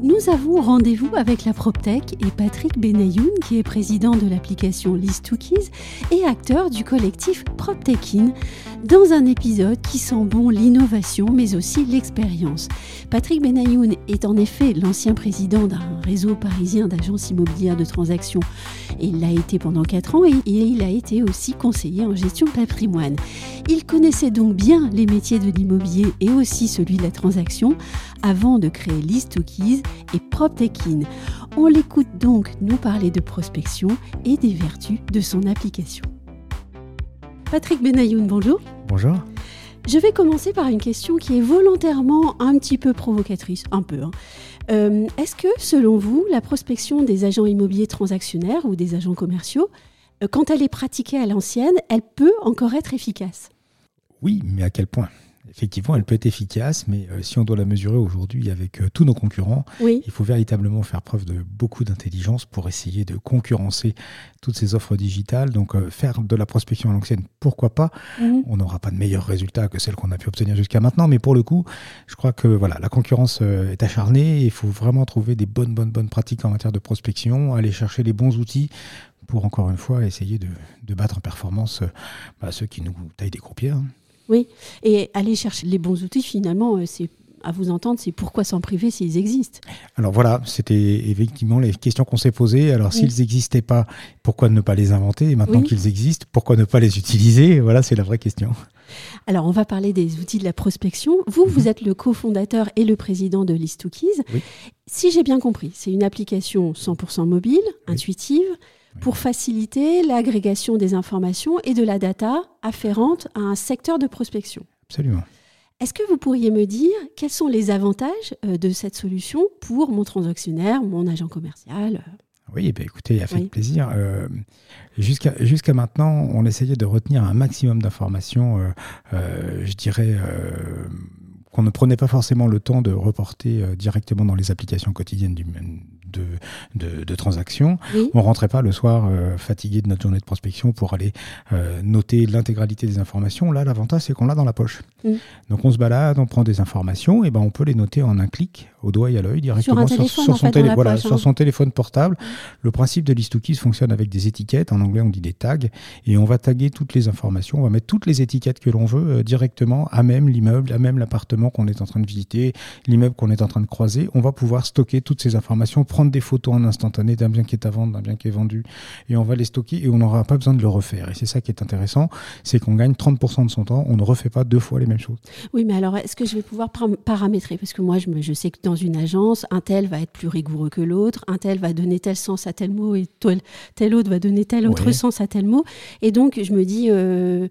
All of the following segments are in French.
Nous avons rendez-vous avec la PropTech et Patrick Benayoun, qui est président de l'application list 2 keys et acteur du collectif PropTechin, dans un épisode qui sent bon l'innovation mais aussi l'expérience. Patrick Benayoun est en effet l'ancien président d'un réseau parisien d'agences immobilières de transactions. Il l'a été pendant 4 ans et il a été aussi conseiller en gestion patrimoine. Il connaissait donc bien les métiers de l'immobilier et aussi celui de la transaction avant de créer list 2 keys et PropTechin. On l'écoute donc nous parler de prospection et des vertus de son application. Patrick Benayoun, bonjour. Bonjour. Je vais commencer par une question qui est volontairement un petit peu provocatrice, un peu. Hein. Euh, Est-ce que, selon vous, la prospection des agents immobiliers transactionnaires ou des agents commerciaux, euh, quand elle est pratiquée à l'ancienne, elle peut encore être efficace? Oui, mais à quel point? Effectivement, elle peut être efficace, mais euh, si on doit la mesurer aujourd'hui avec euh, tous nos concurrents, Oui. il faut véritablement faire preuve de beaucoup d'intelligence pour essayer de concurrencer toutes ces offres digitales. Donc, euh, faire de la prospection à l'ancienne, pourquoi pas? Mhm. On n'aura pas de meilleurs résultats que celles qu'on a pu obtenir jusqu'à maintenant, mais pour le coup, je crois que voilà, la concurrence est acharnée. Il faut vraiment trouver des bonnes, bonnes, bonnes pratiques en matière de prospection, aller chercher les bons outils pour encore une fois essayer de, de battre en performance bah, ceux qui nous taillent des croupières. hein. Oui, et aller chercher les bons outils, finalement, euh, c'est à vous entendre, c'est pourquoi s'en priver s'ils existent. Alors voilà, c'était effectivement les questions qu'on s'est posées. Alors Oui. s'ils n'existaient pas, pourquoi ne pas les inventer Et maintenant Oui. qu'ils existent, pourquoi ne pas les utiliser? Voilà, c'est la vraie question. Alors, on va parler des outils de la prospection. Vous, Mhm. vous êtes le cofondateur et le président de List2Keys. Oui. Si j'ai bien compris, c'est une application 100% mobile, intuitive, pour faciliter l'agrégation des informations et de la data afférente à un secteur de prospection. Absolument. Est-ce que vous pourriez me dire quels sont les avantages euh, de cette solution pour mon transactionnaire, mon agent commercial Oui, eh bien, écoutez, avec Oui. plaisir. Euh, Jusqu'à maintenant, on essayait de retenir un maximum d'informations, euh, euh, je dirais, euh, qu'on ne prenait pas forcément le temps de reporter euh, directement dans les applications quotidiennes du, de, de, de transactions. Oui. On rentrait pas le soir euh, fatigué de notre journée de prospection pour aller euh, noter l'intégralité des informations. Là, l'avantage, c'est qu'on l'a dans la poche. Mm. Donc, on se balade, on prend des informations, et ben, on peut les noter en un clic, au doigt et à l'œil, directement téléphone, sur, en son, fait, dans la voilà, poche, sur son téléphone portable. Le principe de Listookies fonctionne avec des étiquettes. En anglais, on dit des tags. Et on va taguer toutes les informations. On va mettre toutes les étiquettes que l'on veut euh, directement à même l'immeuble, à même l'appartement qu'on est en train de visiter, l'immeuble qu'on est en train de croiser. On va pouvoir stocker toutes ces informations, prendre des photos en instantané d'un bien qui est à vendre, d'un bien qui est vendu. Et on va les stocker et on n'aura pas besoin de le refaire. Et c'est ça qui est intéressant. C'est qu'on gagne 30% de son temps. On ne refait pas deux fois les mêmes choses. Oui, mais alors est-ce que je vais pouvoir param- paramétrer? Parce que moi, je, me- je sais que dans une agence, un tel va être plus rigoureux que l'autre, un tel va donner tel sens à tel mot et tel, tel autre va donner tel autre sens à tel mot. Et donc, je me dis, euh,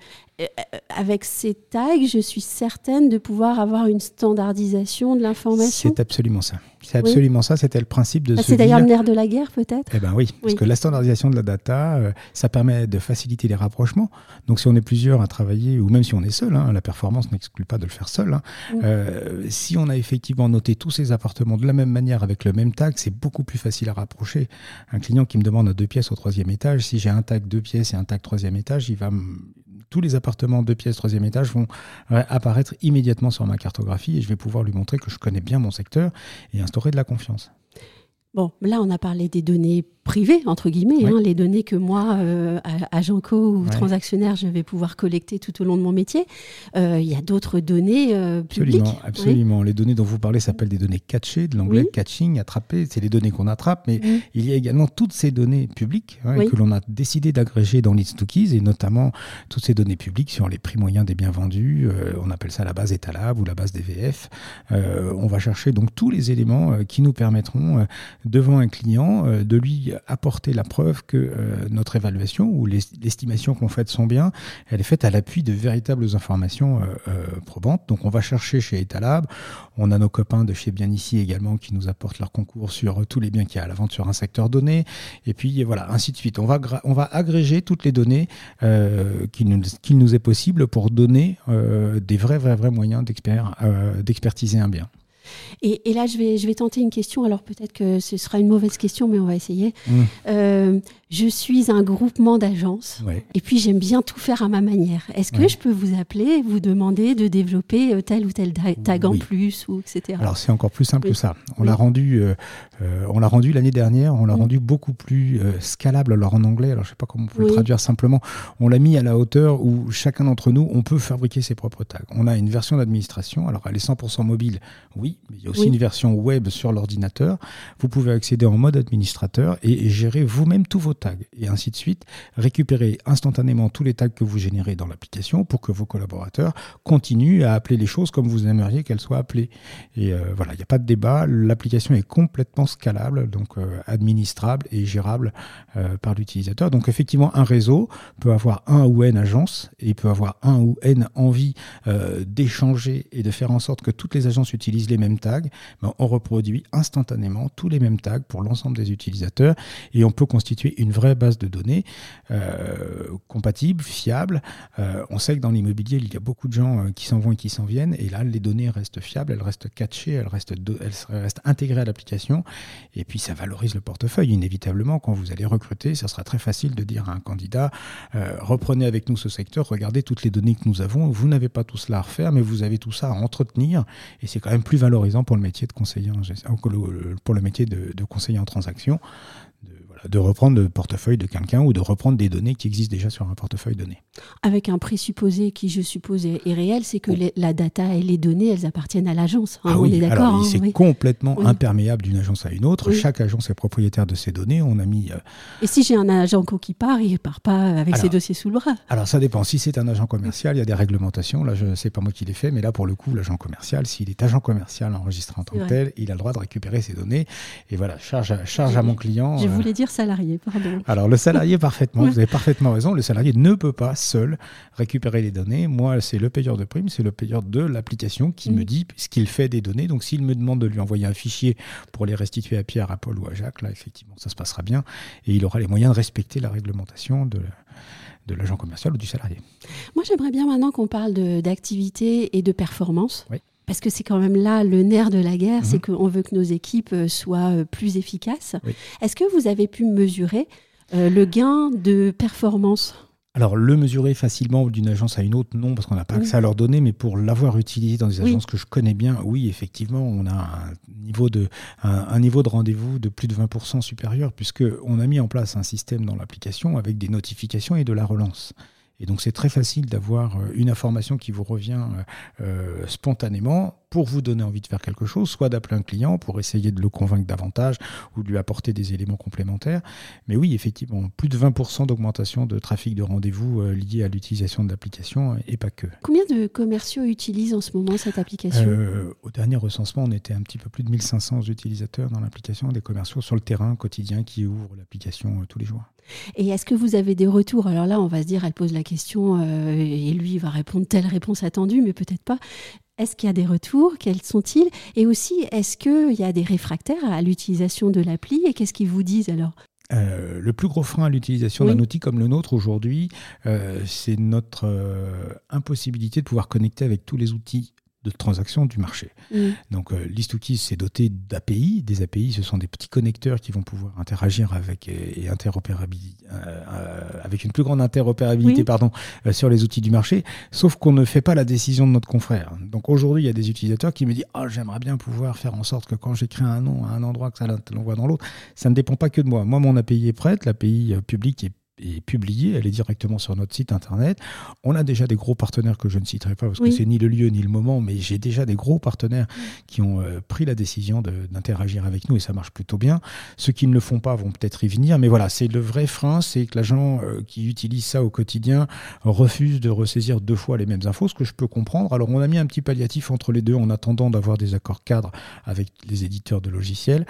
avec ces tags, je suis certaine de pouvoir avoir une standardisation de l'information. C'est absolument ça. C'est absolument ça. C'était le principe de Ah, C'est d'ailleurs le nerf de la guerre, peut-être Eh ben oui, parce que la standardisation de la data, euh, ça permet de faciliter les rapprochements. Donc si on est plusieurs à travailler, ou même si on est seul, hein, la performance n'exclut pas de le faire seul. hein, euh, si on a effectivement noté tous ces appartements de la même manière avec le même tag, c'est beaucoup plus facile à rapprocher. Un client qui me demande deux pièces au troisième étage, si j'ai un tag deux pièces et un tag troisième étage, il va me- tous les appartements deux pièces troisième étage vont euh, apparaître immédiatement sur ma cartographie et je vais pouvoir lui montrer que je connais bien mon secteur et instaurer de la confiance. Bon, là, on a parlé des données privées, entre guillemets, Oui. hein, les données que moi, euh, agent co ou Ouais. transactionnaire, je vais pouvoir collecter tout au long de mon métier. Euh, Il y a d'autres données euh, publiques. Absolument, absolument. Les données dont vous parlez s'appellent des données catchées, de l'anglais Oui. catching, attraper. C'est les données qu'on attrape, mais il y a également toutes ces données publiques hein, que l'on a décidé d'agréger dans List2Keys et notamment toutes ces données publiques sur les prix moyens des biens vendus. euh, on appelle ça la base étalable ou la base DVF. On va chercher donc tous les éléments qui nous permettront, devant un client, de lui apporter la preuve que notre évaluation ou l'estimation qu'on fait de son bien, elle est faite à l'appui de véritables informations probantes. Donc on va chercher chez Etalab, on a nos copains de chez Bien Ici également qui nous apportent leur concours sur tous les biens qui y a à la vente sur un secteur donné, et puis voilà, ainsi de suite. On va, on va agréger toutes les données qu'il nous, nous, est possible pour donner des vrais, vrais, vrais moyens d'expertiser un bien. Et, là, je vais, je vais tenter une question. Alors peut-être que ce sera une mauvaise question, mais on va essayer. Mmh. Euh, je suis un groupement d'agences et puis j'aime bien tout faire à ma manière. Est-ce que je peux vous appeler, vous demander de développer euh, tel ou tel tag en plus ou etc. Alors c'est encore plus simple que ça. On l'a rendu, euh, on l'a rendu l'année dernière. On l'a mm. rendu beaucoup plus scalable. Alors en anglais, alors je sais pas comment on peut le traduire simplement. On l'a mis à la hauteur où chacun d'entre nous, on peut fabriquer ses propres tags. On a une version d'administration. Alors elle est 100% mobile, oui, mais il y a aussi une version web sur l'ordinateur. Vous pouvez accéder en mode administrateur et, et gérer vous-même tous vos tags et ainsi de suite. Récupérer instantanément tous les tags que vous générez dans l'application pour que vos collaborateurs continuent à appeler les choses comme vous aimeriez qu'elles soient appelées. Et euh, voilà, il n'y a pas de débat. L'application est complètement scalable, donc euh, administrable et gérable euh, par l'utilisateur. Donc effectivement, un réseau peut avoir un ou n agences et peut avoir un ou n envie d'échanger et de faire en sorte que toutes les agences utilisent les mêmes tags. On reproduit instantanément tous les mêmes tags pour l'ensemble des utilisateurs et on peut constituer une vraie base de données euh, compatible, fiable. Euh, on sait que dans l'immobilier, il y a beaucoup de gens euh, qui s'en vont et qui s'en viennent, et là, les données restent fiables, elles restent catchées, elles restent, elles restent intégrées à l'application, et puis ça valorise le portefeuille. Inévitablement, quand vous allez recruter, ça sera très facile de dire à un candidat, reprenez avec nous ce secteur, regardez toutes les données que nous avons, vous n'avez pas tout cela à refaire, mais vous avez tout ça à entretenir, et c'est quand même plus valorisant pour le métier de conseiller en, pour le métier de, de conseiller en transaction de reprendre le portefeuille de quelqu'un ou de reprendre des données qui existent déjà sur un portefeuille donné. Avec un présupposé qui, je suppose, est réel, c'est que oh. la data et les données, elles appartiennent à l'agence. Hein, ah oui, hein, c'est complètement imperméable d'une agence à une autre. Chaque agence est propriétaire de ses données. On a mis. Euh, et si j'ai un agent qui part, il ne part pas avec ses dossiers sous le bras. Alors ça dépend. Si c'est un agent commercial, il y a des réglementations. Là, je sais pas moi qui les fait, mais là, pour le coup, l'agent commercial, s'il est agent commercial enregistré en tant que tel, il a le droit de récupérer ses données. Et voilà, charge, charge à mon client. Je voulais euh, dire salarié, pardon. Alors le salarié, parfaitement, vous avez parfaitement raison, le salarié ne peut pas seul récupérer les données. Moi, c'est le payeur de prime, c'est le payeur de l'application qui me mm. dit ce qu'il fait des données. Donc s'il me demande de lui envoyer un fichier pour les restituer à Pierre, à Paul ou à Jacques, là, effectivement, ça se passera bien. Et il aura les moyens de respecter la réglementation de de l'agent commercial ou du salarié. Moi, j'aimerais bien maintenant qu'on parle d'activité et de performance. Oui parce que c'est quand même là le nerf de la guerre, c'est mhm. qu'on veut que nos équipes euh, soient euh, plus efficaces. Est-ce que vous avez pu mesurer euh, le gain de performance? Alors, le mesurer facilement d'une agence à une autre, non, parce qu'on n'a pas accès à leurs données, mais pour l'avoir utilisé dans des agences que je connais bien, oui, effectivement, on a un niveau de, un, niveau de rendez-vous de plus de 20% supérieur, puisqu'on a mis en place un système dans l'application avec des notifications et de la relance. Et donc c'est très facile d'avoir une information qui vous revient spontanément pour vous donner envie de faire quelque chose, soit d'appeler un client pour essayer de le convaincre davantage ou de lui apporter des éléments complémentaires. Mais oui, effectivement, plus de 20% d'augmentation de trafic de rendez-vous euh, lié à l'utilisation de l'application euh, et pas que. Combien de commerciaux utilisent en ce moment cette application? Euh, Au dernier recensement, on était un petit peu plus de 1500 utilisateurs dans l'application, des commerciaux sur le terrain quotidien qui ouvrent l'application tous les jours. Et est-ce que vous avez des retours? Alors là, on va se dire, elle pose la question et lui va répondre telle réponse attendue, mais peut-être pas. Est-ce qu'il y a des retours? Quels sont-ils? Et aussi, est-ce qu'il y a des réfractaires à l'utilisation de l'appli? Et qu'est-ce qu'ils vous disent alors? Euh, le plus gros frein à l'utilisation d'un outil comme le nôtre aujourd'hui, euh, c'est notre euh, impossibilité de pouvoir connecter avec tous les outils de transaction du marché. Mm. Donc euh, s'est doté d'API. Des API, ce sont des petits connecteurs qui vont pouvoir interagir avec et, interopérabilité, euh, euh, avec une plus grande interopérabilité pardon, sur les outils du marché. Sauf qu'on ne fait pas la décision de notre confrère. Donc aujourd'hui, il y a des utilisateurs qui me disent ah j'aimerais bien pouvoir faire en sorte que quand j'écris un nom à un endroit que ça l'envoie dans l'autre. Ça ne dépend pas que de moi. Moi, mon API est prête, l'API publique est est publiée, elle est directement sur notre site internet. On a déjà des gros partenaires que je ne citerai pas parce que c'est ni le lieu ni le moment, mais j'ai déjà des gros partenaires qui ont euh, pris la décision d'interagir avec nous et ça marche plutôt bien. Ceux qui ne le font pas vont peut-être y venir, mais voilà, c'est le vrai frein, c'est que l'agent euh, qui utilise ça au quotidien refuse de ressaisir deux fois les mêmes infos, ce que je peux comprendre. Alors on a mis un petit palliatif entre les deux en attendant d'avoir des accords cadres avec les éditeurs de logiciels.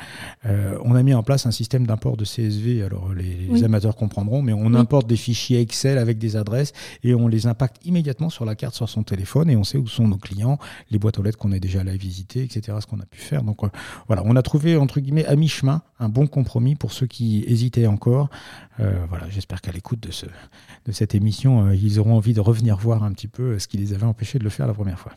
Euh, on a mis en place un système d'import de CSV, alors les, amateurs comprendront, mais on importe des fichiers Excel avec des adresses et on les impacte immédiatement sur la carte sur son téléphone et on sait où sont nos clients, les boîtes aux lettres qu'on est déjà allé visiter, etc. Ce qu'on a pu faire. Donc euh, voilà, on a trouvé entre guillemets à mi-chemin un bon compromis pour ceux qui hésitaient encore. Euh, voilà, j'espère qu'à l'écoute de, ce, de cette émission, euh, ils auront envie de revenir voir un petit peu ce qui les avait empêchés de le faire la première fois.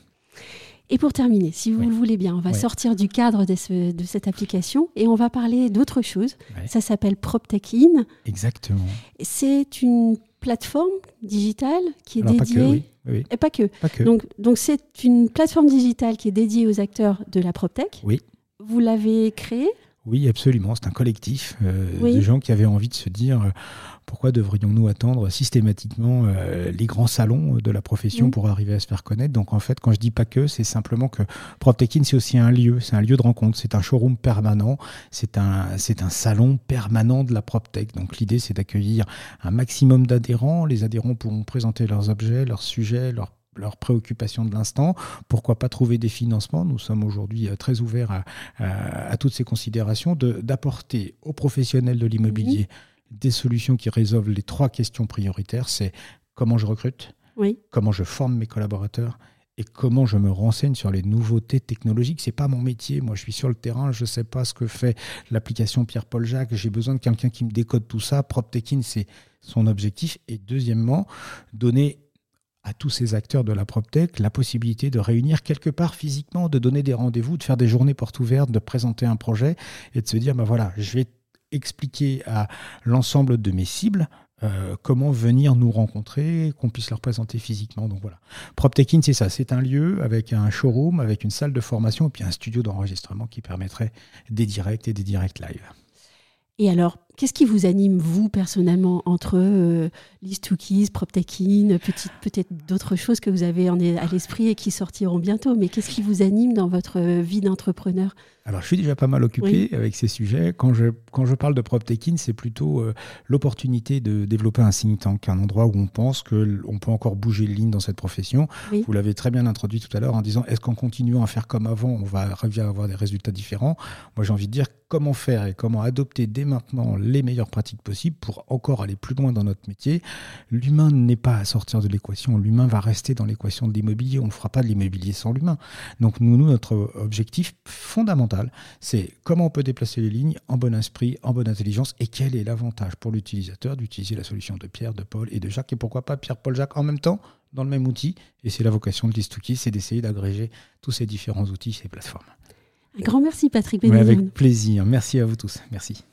Et pour terminer, si vous le voulez bien, on va sortir du cadre de, de, cette application et on va parler d'autre chose. Ça s'appelle PropTechIn. Exactement. C'est une plateforme digitale qui est dédiée. Et pas que. Donc, donc c'est une plateforme digitale qui est dédiée aux acteurs de la PropTech. Oui. Vous l'avez créée? Oui, absolument. C'est un collectif euh, de gens qui avaient envie de se dire euh, pourquoi devrions-nous attendre systématiquement euh, les grands salons de la profession pour arriver à se faire connaître? Donc en fait, quand je dis pas que, c'est simplement que PropTechIn, c'est aussi un lieu, c'est un lieu de rencontre, c'est un showroom permanent, c'est un, c'est un salon permanent de la PropTech. Donc l'idée, c'est d'accueillir un maximum d'adhérents. Les adhérents pourront présenter leurs objets, leurs sujets, leurs leurs préoccupations de l'instant. Pourquoi pas trouver des financements? Nous sommes aujourd'hui euh, très ouverts à, toutes ces considérations, d'apporter aux professionnels de l'immobilier des solutions qui résolvent les trois questions prioritaires. C'est comment je recrute, comment je forme mes collaborateurs et comment je me renseigne sur les nouveautés technologiques. C'est pas mon métier. Moi, je suis sur le terrain, je ne sais pas ce que fait l'application Pierre-Paul Jacques. J'ai besoin de quelqu'un qui me décode tout ça. PropTechIn, c'est son objectif. Et deuxièmement, donner à tous ces acteurs de la PropTech la possibilité de réunir quelque part physiquement, de donner des rendez-vous, de faire des journées portes ouvertes, de présenter un projet et de se dire, ben voilà, je vais expliquer à l'ensemble de mes cibles euh, comment venir nous rencontrer, qu'on puisse leur présenter physiquement. Donc voilà. PropTechIn, c'est ça, c'est un lieu avec un showroom, avec une salle de formation et puis un studio d'enregistrement qui permettrait des directs et des directs live. Et alors, qu'est-ce qui vous anime, vous, personnellement, entre euh, List to Keys, PropTechIn, peut-être d'autres choses que vous avez en, à l'esprit et qui sortiront bientôt, mais qu'est-ce qui vous anime dans votre vie d'entrepreneur? Alors, je suis déjà pas mal occupé avec ces sujets. Quand je, quand je parle de PropTechIn, c'est plutôt euh, l'opportunité de développer un think tank, un endroit où on pense qu'on peut encore bouger les lignes dans cette profession. Vous l'avez très bien introduit tout à l'heure en disant est-ce qu'en continuant à faire comme avant, on va arriver à avoir des résultats différents? Moi, j'ai envie de dire comment faire et comment adopter dès maintenant les meilleures pratiques possibles pour encore aller plus loin dans notre métier. L'humain n'est pas à sortir de l'équation. L'humain va rester dans l'équation de l'immobilier. On ne fera pas de l'immobilier sans l'humain. Donc, nous, nous, notre objectif fondamental, c'est comment on peut déplacer les lignes en bon esprit, en bonne intelligence, et quel est l'avantage pour l'utilisateur d'utiliser la solution de Pierre, de Paul et de Jacques, et pourquoi pas Pierre, Paul, Jacques en même temps dans le même outil. Et c'est la vocation de Listouki, c'est d'essayer d'agréger tous ces différents outils, ces plateformes. Un grand merci Patrick Avec plaisir. Merci à vous tous. Merci.